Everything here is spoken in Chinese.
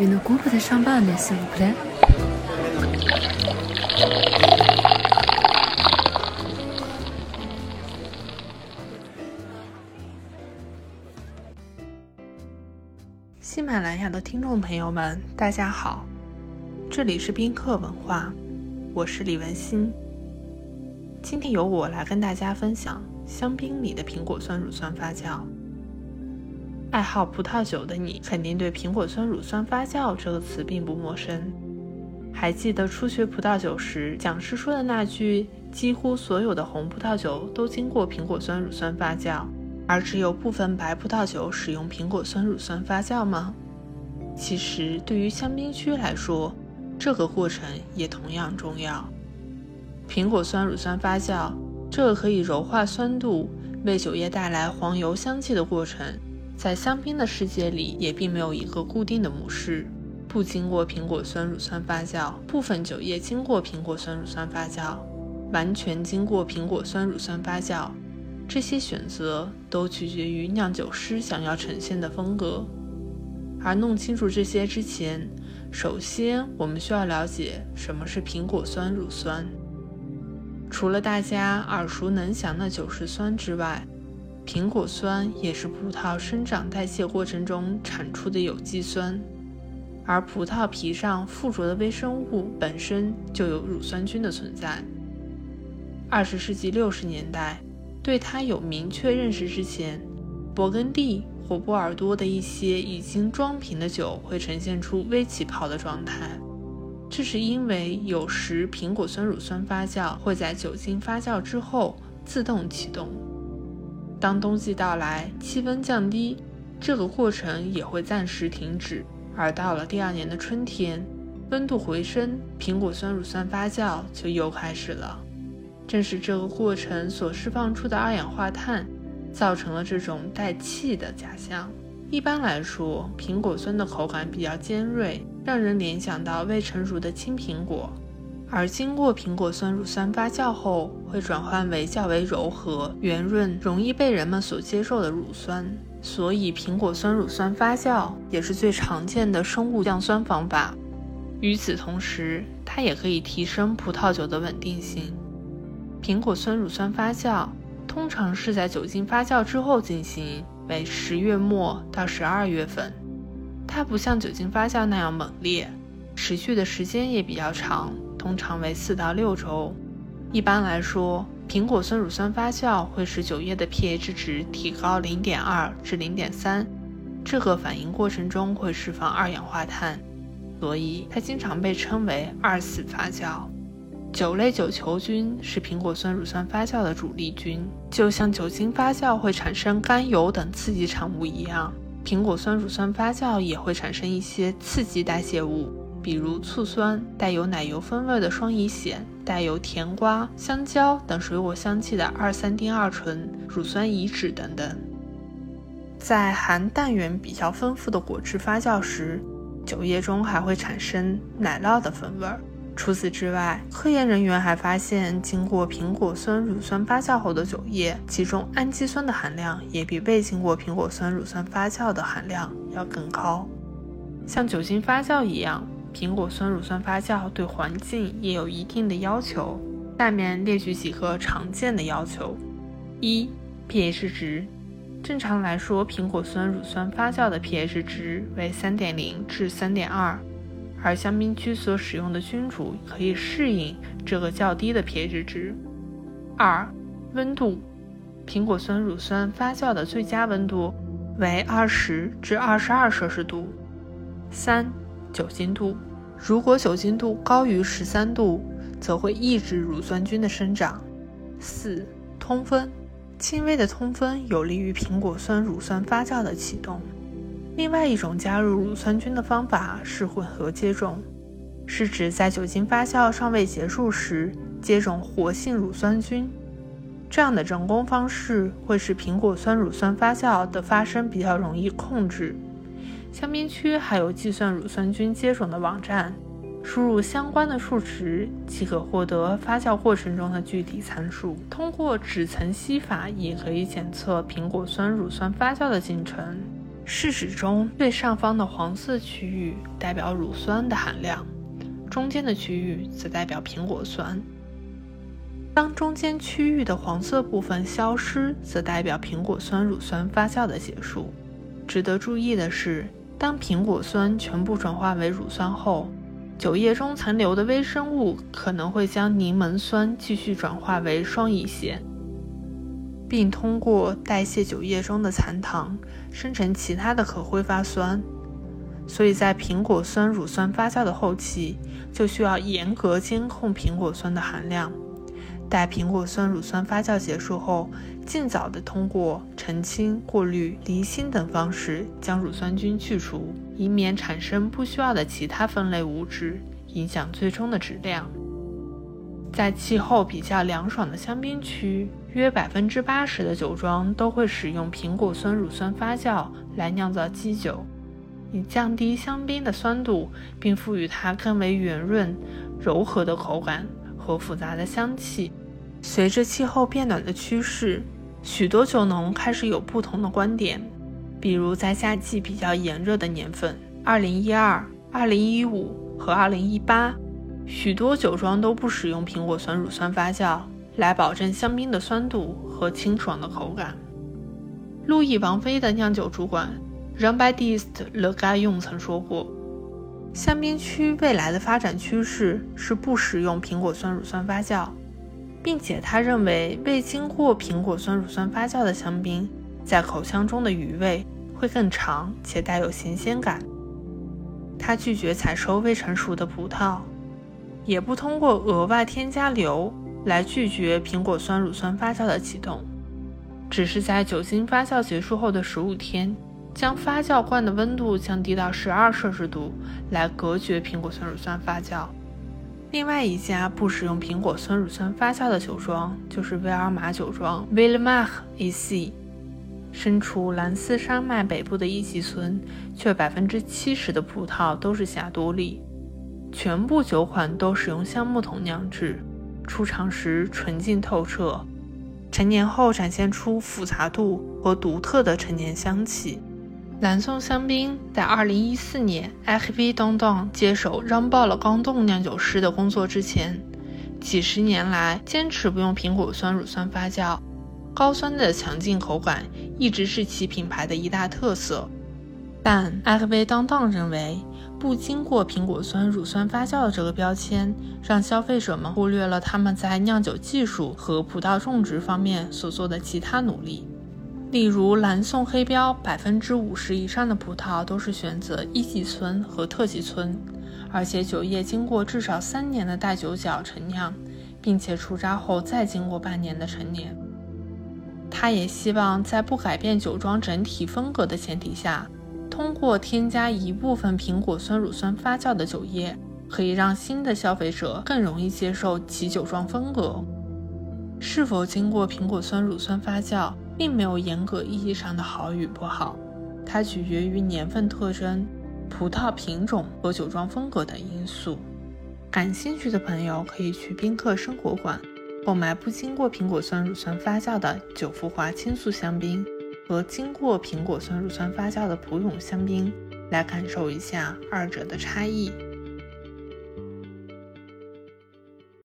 Une coupe de champagne, s'il vous plaît. 喜马拉雅的听众朋友们，大家好，这里是宾客文化，我是李文新。今天由我来跟大家分享香槟里的苹果酸乳酸发酵。爱好葡萄酒的你，肯定对“苹果酸乳酸发酵”这个词并不陌生。还记得初学葡萄酒时，讲师说的那句“几乎所有的红葡萄酒都经过苹果酸乳酸发酵，而只有部分白葡萄酒使用苹果酸乳酸发酵”吗？其实，对于香槟区来说，这个过程也同样重要。苹果酸乳酸发酵这个可以柔化酸度、为酒液带来黄油香气的过程。在香槟的世界里，也并没有一个固定的模式，不经过苹果酸乳酸发酵，部分酒液经过苹果酸乳酸发酵，完全经过苹果酸乳酸发酵，这些选择都取决于酿酒师想要呈现的风格。而弄清楚这些之前，首先我们需要了解什么是苹果酸乳酸。除了大家耳熟能详的酒石酸之外，苹果酸也是葡萄生长代谢过程中产出的有机酸，而葡萄皮上附着的微生物本身就有乳酸菌的存在。二十世纪六十年代，对它有明确认识之前，勃艮第或波尔多的一些已经装瓶的酒会呈现出微起泡的状态，这是因为有时苹果酸乳酸发酵会在酒精发酵之后自动启动。当冬季到来，气温降低，这个过程也会暂时停止。而到了第二年的春天，温度回升，苹果酸乳酸发酵就又开始了。正是这个过程所释放出的二氧化碳，造成了这种带气的假象。一般来说，苹果酸的口感比较尖锐，让人联想到未成熟的青苹果。而经过苹果酸乳酸发酵后，会转换为较为柔和、圆润、容易被人们所接受的乳酸。所以，苹果酸乳酸发酵也是最常见的生物降酸方法。与此同时，它也可以提升葡萄酒的稳定性。苹果酸乳酸发酵通常是在酒精发酵之后进行，为十月末到十二月份。它不像酒精发酵那样猛烈，持续的时间也比较长。通常为四到六周。一般来说，苹果酸乳酸发酵会使酒液的 pH 值提高零点二至零点三，这个反应过程中会释放二氧化碳，所以它经常被称为二次发酵。酒类酒球菌是苹果酸乳酸发酵的主力军，就像酒精发酵会产生甘油等刺激产物一样，苹果酸乳酸发酵也会产生一些刺激代谢物。比如醋酸、带有奶油风味的双乙酰、带有甜瓜、香蕉等水果香气的二三丁二醇、乳酸乙酯等等。在含氮源比较丰富的果汁发酵时，酒液中还会产生奶酪的风味。除此之外，科研人员还发现，经过苹果酸乳酸发酵后的酒液，其中氨基酸的含量也比未经过苹果酸乳酸发酵的含量要更高。像酒精发酵一样。苹果酸乳酸发酵对环境也有一定的要求，下面列举几个常见的要求：一、pH 值。正常来说，苹果酸乳酸发酵的 pH 值为3.0至3.2，而香槟区所使用的菌株可以适应这个较低的 pH 值。二、温度。苹果酸乳酸发酵的最佳温度为20至22摄氏度。三、酒精度，如果酒精度高于十三度，则会抑制乳酸菌的生长。四、通风，轻微的通风有利于苹果酸乳酸发酵的启动。另外一种加入乳酸菌的方法是混合接种，是指在酒精发酵尚未结束时接种活性乳酸菌。这样的人工方式会使苹果酸乳酸发酵的发生比较容易控制。香槟区还有计算乳酸菌接种的网站，输入相关的数值即可获得发酵过程中的具体参数。通过脂层析法也可以检测苹果酸乳酸发酵的进程。试纸中最上方的黄色区域代表乳酸的含量，中间的区域则代表苹果酸。当中间区域的黄色部分消失，则代表苹果酸乳酸发酵的结束。值得注意的是，当苹果酸全部转化为乳酸后，酒液中残留的微生物可能会将柠檬酸继续转化为双乙酰，并通过代谢酒液中的残糖，生成其他的可挥发酸。所以在苹果酸乳酸发酵的后期，就需要严格监控苹果酸的含量。待苹果酸乳酸发酵结束后，尽早的通过澄清、过滤、离心等方式将乳酸菌去除，以免产生不需要的其他分类物质，影响最终的质量。在气候比较凉爽的香槟区，约百分之八十的酒庄都会使用苹果酸乳酸发酵来酿造基酒，以降低香槟的酸度，并赋予它更为圆润、柔和的口感复杂的香气。随着气候变暖的趋势，许多酒农开始有不同的观点。比如在夏季比较炎热的年份，2012、2015和2018，许多酒庄都不使用苹果酸乳酸发酵来保证香槟的酸度和清爽的口感。路易王妃的酿酒主管 jambaist Le Gaillon 曾说过，香槟区未来的发展趋势是不使用苹果酸乳酸发酵。并且他认为，未经过苹果酸乳酸发酵的香槟，在口腔中的余味会更长且带有咸鲜感。他拒绝采收未成熟的葡萄，也不通过额外添加硫来拒绝苹果酸乳酸发酵的启动，只是在酒精发酵结束后的十五天，将发酵罐的温度降低到十二摄氏度，来隔绝苹果酸乳酸发酵。另外一家不使用苹果酸乳酸发酵的酒庄就是威尔玛酒庄 v i l l e m a r e c 身处兰斯山脉北部的一级村，却百分之七十的葡萄都是霞多丽，全部酒款都使用橡木桶酿制，出厂时纯净透彻，陈年后展现出复杂度和独特的陈年香气。蓝宋香槟在2014年 a h v d o n d o n 接手让爆了钢洞酿酒师的工作之前，几十年来坚持不用苹果酸乳酸发酵，高酸的强劲口感一直是其品牌的一大特色。但 a h v d o n d o n 认为，不经过苹果酸乳酸发酵的这个标签，让消费者们忽略了他们在酿酒技术和葡萄种植方面所做的其他努力。例如，蓝宋黑标百分之五十以上的葡萄都是选择一级村和特级村，而且酒液经过至少三年的带酒角陈酿，并且除渣后再经过半年的陈年。他也希望在不改变酒庄整体风格的前提下，通过添加一部分苹果酸乳酸发酵的酒液，可以让新的消费者更容易接受其酒庄风格。是否经过苹果酸乳酸发酵？并没有严格意义上的好与不好，它取决于年份特征、葡萄品种和酒庄风格等因素。感兴趣的朋友可以去宾客生活馆购买不经过苹果酸乳酸发酵的九福华青素香槟和经过苹果酸乳酸发酵的普永香槟，来感受一下二者的差异。